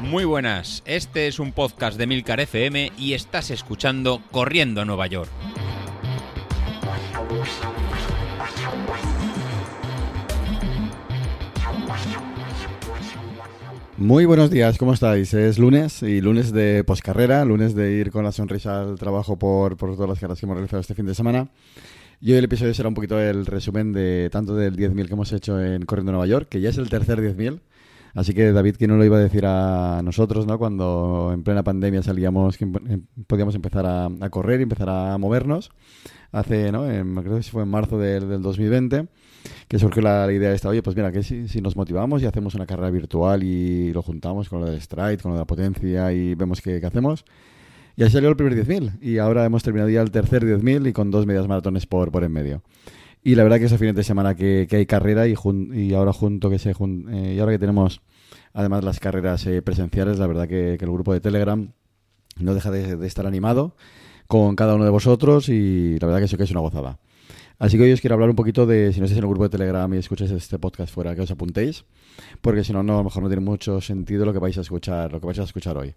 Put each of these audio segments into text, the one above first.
Muy buenas, este es un podcast de Milcar FM y estás escuchando Corriendo a Nueva York. Muy buenos días, ¿cómo estáis? Es lunes y lunes de poscarrera, lunes de ir con la sonrisa al trabajo por, por todas las carreras que hemos realizado este fin de semana. Y hoy el episodio será un poquito el resumen de tanto del 10.000 que hemos hecho en Corriendo Nueva York, que ya es el tercer 10.000. Así que David, que no lo iba a decir a nosotros, ¿no? Cuando en plena pandemia salíamos, que em, podíamos empezar a, correr y empezar a movernos. Hace, ¿no? En, creo que fue en marzo del, del 2020 que surgió la, idea esta, oye, pues mira, que si, si, nos motivamos y hacemos una carrera virtual y lo juntamos con lo del stride, con lo de la potencia y vemos qué hacemos. Y salió el primer 10.000 y ahora hemos terminado ya el tercer 10.000 y con dos medias maratones por, por en medio. Y la verdad que ese fin de semana que, que hay carrera y, y ahora junto que se eh, y ahora que tenemos además las carreras eh, presenciales, la verdad que, el grupo de Telegram no deja de, de, estar animado con cada uno de vosotros y la verdad que eso que es una gozada. Así que hoy os quiero hablar un poquito de, si no estáis en el grupo de Telegram y escucháis este podcast fuera, que os apuntéis, porque si no, no, a lo mejor no tiene mucho sentido lo que vais a escuchar, lo que vais a escuchar hoy.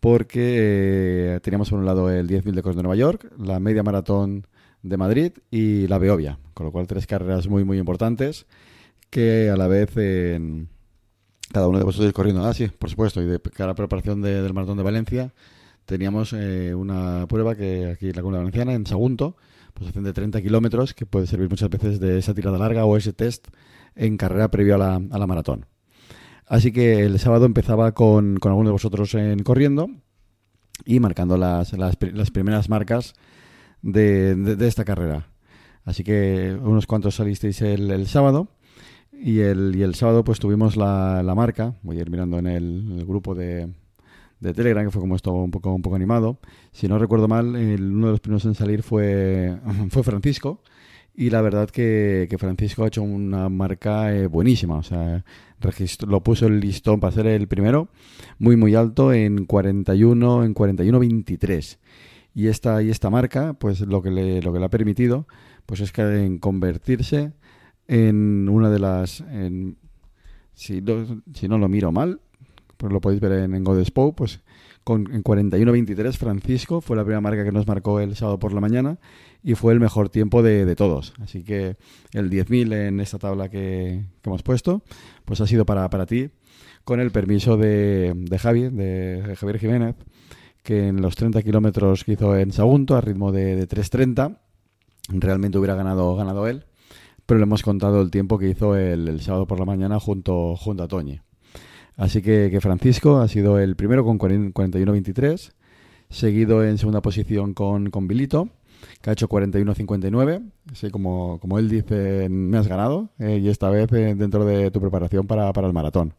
Porque eh, teníamos por un lado el 10.000 de Cos de Nueva York, la media maratón de Madrid y la Beovia, con lo cual tres carreras muy, muy importantes que a la vez cada uno de vosotros corriendo. Ah, sí, por supuesto, y de cara a preparación del maratón de Valencia teníamos eh, una prueba que aquí en la Comunidad Valenciana, en Sagunto, pues hacen de 30 kilómetros, que puede servir muchas veces de esa tirada larga o ese test en carrera previo a la, a la maratón. Así que el sábado empezaba con, con algunos de vosotros en corriendo y marcando las, las, las primeras marcas de, de, esta carrera. Así que unos cuantos salisteis el, el sábado y el, y el sábado pues tuvimos la, la marca, voy a ir mirando en el grupo de, de Telegram, que fue como esto un poco, un poco animado. Si no recuerdo mal, uno de los primeros en salir fue, fue Francisco. Y la verdad que, que Francisco ha hecho una marca eh, buenísima. O sea, lo puso el listón para ser el primero, muy, muy alto, en 41, en 41-23. Y esta, y esta marca, pues lo que, le, lo que le ha permitido, pues es que en convertirse en una de las... En, si, si no lo miro mal, pues lo podéis ver en, en Godespo, pues con, en 41-23 Francisco fue la primera marca que nos marcó el sábado por la mañana y fue el mejor tiempo de, todos. Así que el 10.000 en esta tabla que, hemos puesto, pues ha sido para, para ti, con el permiso de, de de, Javier Jiménez, que en los 30 kilómetros que hizo en Sagunto, a ritmo de, de 3.30, realmente hubiera ganado, ganado él, pero le hemos contado el tiempo que hizo el, el sábado por la mañana junto, junto a Toñi. Así que, Francisco ha sido el primero con 41-23, seguido en segunda posición con, con que ha hecho 41-59. Así como, como él dice, me has ganado, eh, y esta vez eh, dentro de tu preparación para, para el maratón.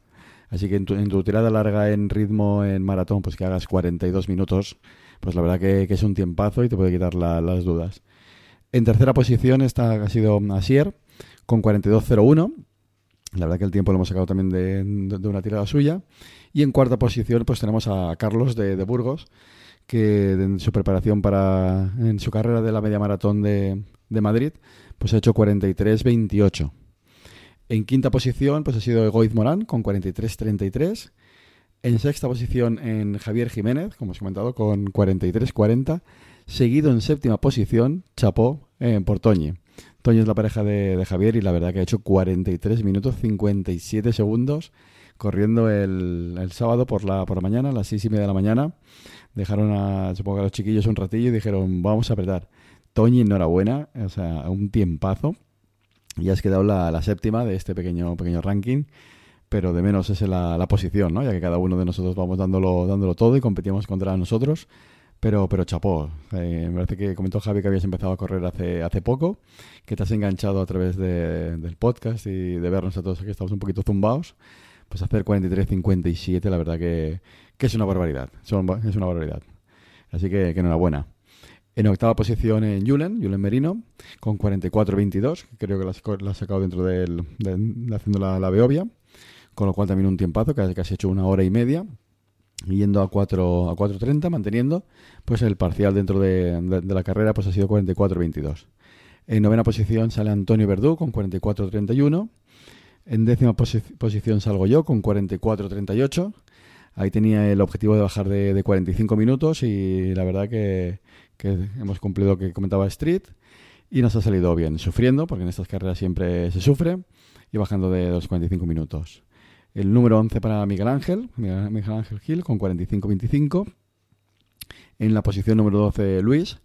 Así que en tu, en tu, tirada larga en ritmo en maratón, pues que hagas 42 minutos, pues la verdad que, que es un tiempazo y te puede quitar la, las dudas. En tercera posición está, ha sido Asier con 42-01 la verdad que el tiempo lo hemos sacado también de, de, una tirada suya. Y en cuarta posición pues tenemos a Carlos de, Burgos, que en su preparación para en su carrera de la media maratón de, Madrid, pues ha hecho 43-28. En quinta posición pues ha sido Egoiz Morán con 43-33. En sexta posición en Javier Jiménez, como os he comentado, con 43-40. Seguido en séptima posición, Chapó en Portoñi Toño es la pareja de, Javier y la verdad que ha hecho 43 minutos 57 segundos corriendo el, el, sábado por la, por la mañana, a las 6 y media de la mañana. Dejaron a, supongo a los chiquillos un ratillo y dijeron, vamos a apretar. Toñi, enhorabuena, o sea, un tiempazo. Y has quedado la, la séptima de este pequeño, pequeño ranking pero de menos es la, la, posición, ¿no? Ya que cada uno de nosotros vamos dándolo, dándolo todo y competimos contra nosotros. Pero, pero chapó. Eh, me parece que comentó Javi que habías empezado a correr hace, hace poco, que te has enganchado a través de, del podcast y de vernos a todos que estamos un poquito zumbados. Pues hacer 43-57, la verdad que, que, es una barbaridad. Es una barbaridad. Así que, que enhorabuena. En octava posición en Julen, Julen Merino, con 44-22, creo que la, ha sacado dentro del, de, haciendo la, la con lo cual también un tiempazo, que casi hecho una hora y media yendo a 4 a 4.30, manteniendo pues el parcial dentro de, de, de la carrera pues ha sido 44-22. En novena posición sale Antonio Verdú con 44-31. En décima posición salgo yo con 44-38. Ahí tenía el objetivo de bajar de, 45 minutos y la verdad que, hemos cumplido lo que comentaba Street y nos ha salido bien, sufriendo, porque en estas carreras siempre se sufre, y bajando de los 45 minutos. El número 11 para Miguel Ángel, Miguel Ángel Gil con 45-25. En la posición número 12 Luis,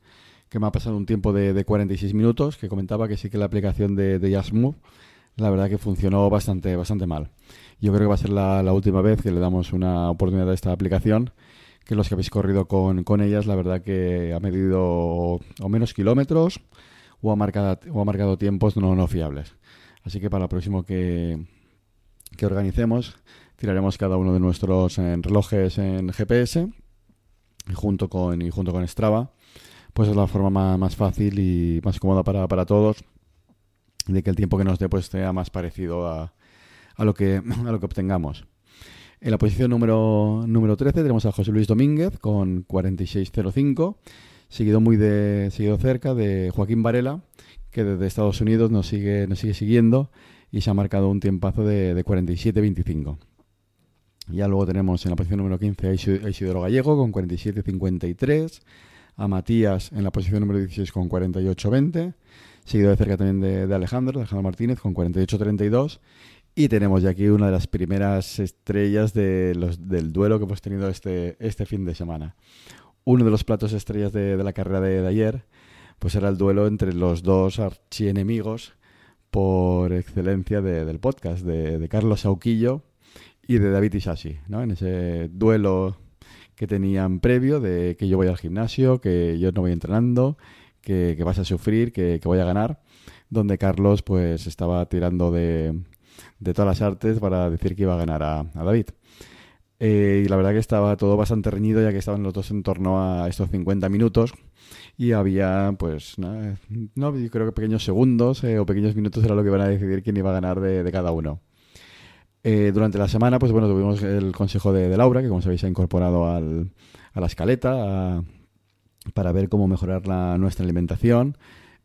que me ha pasado un tiempo de, 46 minutos, que comentaba que sí que la aplicación de, de la verdad que funcionó bastante, bastante mal. Yo creo que va a ser la, última vez que le damos una oportunidad a esta aplicación, que los que habéis corrido con, ellas, la verdad que ha medido o menos kilómetros o ha marcado, o ha marcado tiempos no, no fiables. Así que para el próximo que, que organicemos, tiraremos cada uno de nuestros eh, relojes en GPS y junto con, y junto con Strava, pues es la forma más, fácil y más cómoda para, para todos de que el tiempo que nos dé pues sea más parecido a, a, lo, que, a lo que obtengamos. En la posición número, número 13 tenemos a José Luis Domínguez con 46.05, seguido muy de, seguido cerca de Joaquín Varela, que desde Estados Unidos nos sigue, nos sigue siguiendo y se ha marcado un tiempazo de, de 47.25. Ya luego tenemos en la posición número 15 a Isidoro Gallego con 47.53, a Matías en la posición número 16 con 48.20, seguido de cerca también de, de Alejandro, Alejandro Martínez con 48.32 y tenemos ya aquí una de las primeras estrellas de del duelo que hemos tenido este, este fin de semana. Uno de los platos estrellas de, la carrera de, ayer, pues era el duelo entre los dos archienemigos por excelencia del podcast, de, Carlos Sauquillo y de David Isasi, ¿no? En ese duelo que tenían previo de que yo voy al gimnasio, que yo no voy entrenando, que, vas a sufrir, que, que voy a ganar, donde Carlos pues estaba tirando de, de todas las artes para decir que iba a ganar a, David. Eh, y la verdad que estaba todo bastante reñido ya que estaban los dos en torno a estos 50 minutos y había pues no, creo que pequeños segundos eh, o pequeños minutos era lo que iban a decidir quién iba a ganar de, cada uno. Eh, durante la semana pues bueno tuvimos el consejo de, Laura que como sabéis ha incorporado al, a la escaleta para ver cómo mejorar la, nuestra alimentación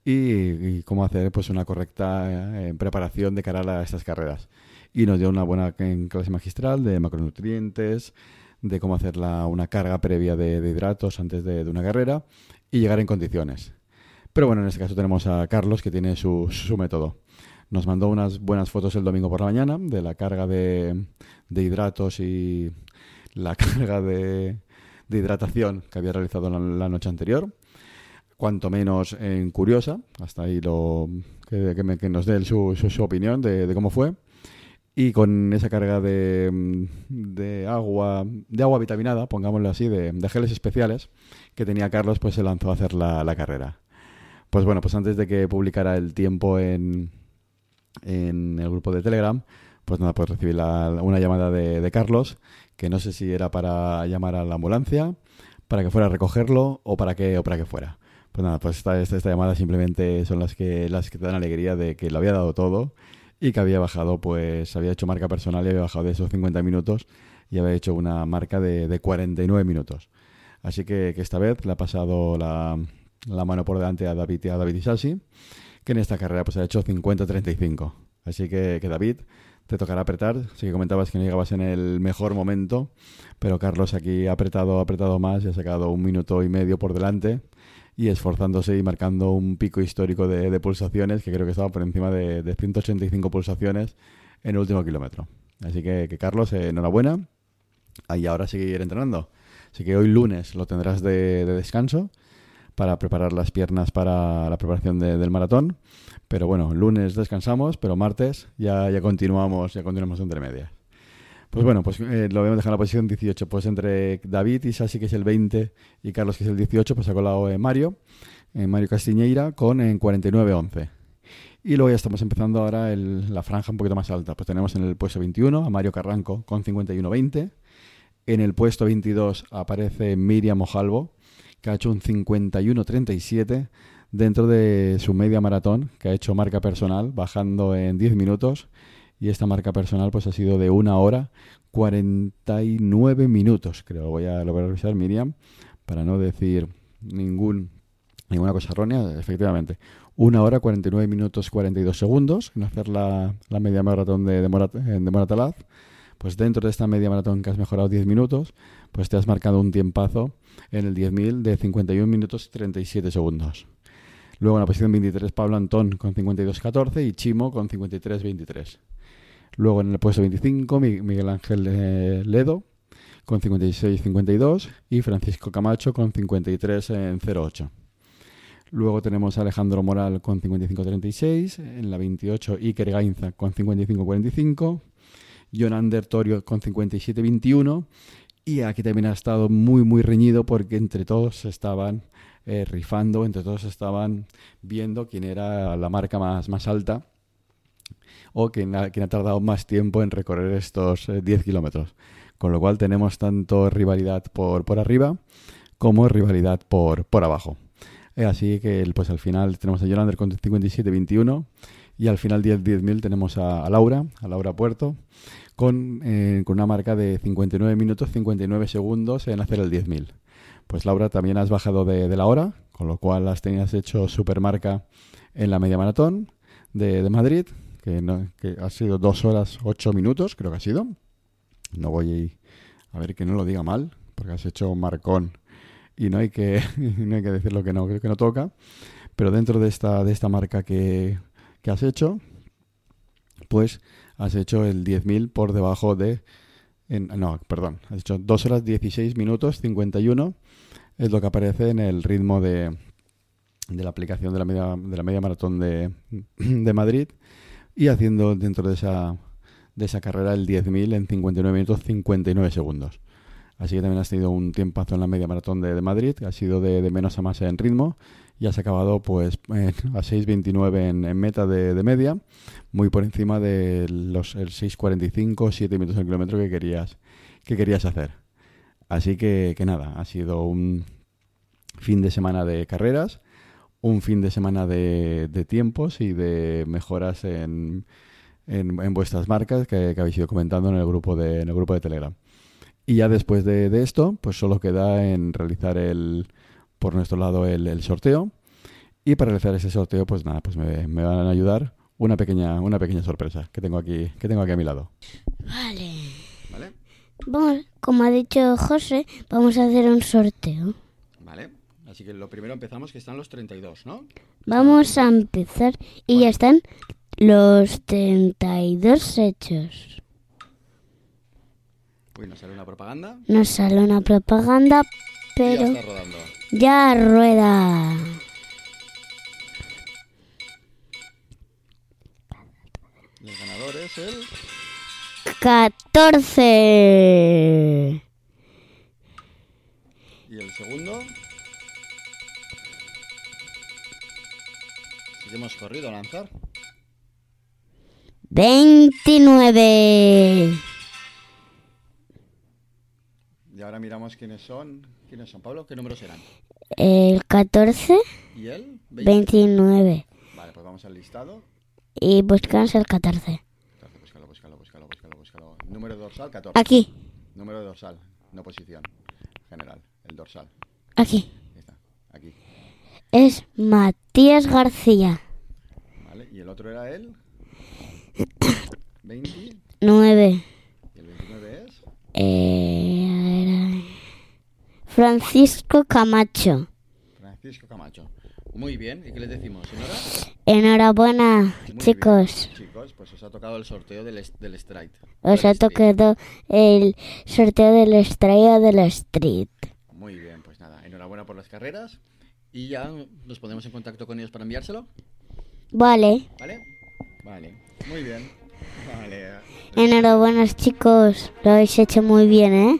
y, cómo hacer pues una correcta eh, preparación de cara a estas carreras. Y nos dio una buena clase magistral de macronutrientes, de cómo hacer una carga previa de, hidratos antes de, una carrera y llegar en condiciones. Pero bueno, en este caso tenemos a Carlos que tiene su, su método. Nos mandó unas buenas fotos el domingo por la mañana de la carga de, hidratos y la carga de, hidratación que había realizado la noche anterior cuanto menos en curiosa, hasta ahí lo que, que, nos dé su, su, opinión de, cómo fue. Y con esa carga de, de, agua, de agua vitaminada, pongámoslo así, de, geles especiales que tenía Carlos, pues se lanzó a hacer la, la, carrera. Pues bueno, pues antes de que publicara el tiempo en, en el grupo de Telegram, pues nada, pues recibí una llamada de, de Carlos, que no sé si era para llamar a la ambulancia, para que fuera a recogerlo o para qué o para qué fuera. Pues nada, pues esta, esta, llamada simplemente son las que, las que te dan alegría de que lo había dado todo y que había bajado, pues había hecho marca personal y había bajado de esos 50 minutos y había hecho una marca de, de 49 minutos. Así que, que, esta vez le ha pasado la, mano por delante a David a David Isasi, que en esta carrera pues ha hecho 50-35. Así que, que David, te tocará apretar. Sí que comentabas que no llegabas en el mejor momento, pero Carlos aquí ha apretado, ha apretado más y ha sacado un minuto y medio por delante y esforzándose y marcando un pico histórico de, pulsaciones que creo que estaba por encima de, 185 pulsaciones en el último kilómetro. Así que, Carlos, enhorabuena. Y ahora seguir entrenando. Así que hoy lunes lo tendrás de, descanso para preparar las piernas para la preparación del maratón. Pero bueno, lunes descansamos, pero martes ya, ya continuamos, ya continuamos entre medias. Pues bueno, pues eh, lo habíamos dejado en la posición 18. Pues entre David y Sasi, que es el 20, y Carlos, que es el 18, pues ha colado Mario, Mario Castiñeira, con en 49-11. Y luego ya estamos empezando ahora la franja un poquito más alta. Pues tenemos en el puesto 21 a Mario Carranco con 51-20. En el puesto 22 aparece Miriam Ojalvo, que ha hecho un 51-37 dentro de su media maratón, que ha hecho marca personal, bajando en 10 minutos y esta marca personal pues ha sido de una hora 49 minutos, creo. Voy a, lo voy a revisar, Miriam, para no decir ningún Ninguna cosa errónea, efectivamente. Una hora, 49 minutos, 42 segundos en hacer la, la media maratón de, de, Morat, de Moratalaz. Pues dentro de esta media maratón que has mejorado 10 minutos, pues te has marcado un tiempazo en el 10.000 de 51 minutos 37 segundos. Luego en la posición 23 Pablo Antón con 52.14 y Chimo con 53.23. Luego en el puesto 25 Miguel Ángel eh, Ledo con 56.52 y Francisco Camacho con 53.08. Luego tenemos a Alejandro Moral con 55.36, en la 28 Iker Gainza con 55.45, Jonander Torio con 57.21 y aquí también ha estado muy muy reñido porque entre todos estaban eh, rifando, entre todos estaban viendo quién era la marca más, más alta o quién ha, tardado más tiempo en recorrer estos 10 eh, kilómetros. Con lo cual tenemos tanto rivalidad por, por arriba como rivalidad por, por abajo. Eh, así que pues al final tenemos a Yolander con 57-21 y al final 10-10.000 tenemos a, Laura, a Laura Puerto, con, eh, con una marca de 59 minutos 59 segundos en hacer el 10.000. Pues Laura también has bajado de, la hora, con lo cual has tenías hecho supermarca en la media maratón de, de Madrid, que, no, que ha sido 2 horas 8 minutos, creo que ha sido. No voy a ver que no lo diga mal, porque has hecho marcón y no hay que, no hay que decir lo que no, que no toca. Pero dentro de esta, de esta marca que, que has hecho, pues has hecho el 10.000 por debajo de... En, no, perdón, has hecho 2 horas 16 minutos 51, es lo que aparece en el ritmo de, de la aplicación de la media, de la media maratón de, de Madrid y haciendo dentro de esa, de esa carrera el 10.000 en 59 minutos 59 segundos. Así que también has tenido un tiempazo en la media maratón de, Madrid, que ha sido de, menos a más en ritmo y has acabado pues a 6.29 en, en, meta de, media, muy por encima de los el 6.45, 7 minutos al kilómetro que querías, que querías hacer. Así que, que nada, ha sido un fin de semana de carreras, un fin de semana de, de tiempos y de mejoras en, en, vuestras marcas que, que, habéis ido comentando en el grupo de, en el grupo de Telegram. Y ya después de, esto, pues solo queda en realizar el, por nuestro lado el, sorteo. Y para realizar ese sorteo, pues nada, pues me, van a ayudar una pequeña, una pequeña sorpresa que tengo aquí, que tengo aquí a mi lado. Vale. ¿Vale? como ha dicho José, vamos a hacer un sorteo. Así que lo primero empezamos, que están los 32, ¿no? Vamos a empezar y ya están los 32 hechos. Uy, nos sale una propaganda. Nos sale una propaganda, pero... ya está rodando. Ya rueda. el ganador es el... 14. ¿Y el segundo? Si hemos corrido a lanzar. 29. Y ahora miramos quiénes son. ¿Quiénes son, Pablo? ¿Qué números eran? El 14. ¿Y él? 29. Vale, pues vamos al listado. Y buscamos el 14. Búscalo, búscalo, búscalo, búscalo, búscalo. Número dorsal, 14. Aquí. Número dorsal, no posición. General, el dorsal. Aquí. Aquí. Es Matías García. Vale, ¿y el otro era él? 29. ¿Y el 29 es? Eh, Francisco Camacho. Francisco Camacho. Muy bien, ¿y qué les decimos, señora? Enhorabuena, chicos. Chicos, pues os ha tocado el sorteo del, del Stride. Os ha tocado el sorteo del Stride del Street. Muy bien, pues nada, enhorabuena por las carreras. Y ya nos ponemos en contacto con ellos para enviárselo. Vale. ¿Vale? Vale, muy bien. Vale. Enhorabuena chicos, lo habéis hecho muy bien, ¿eh?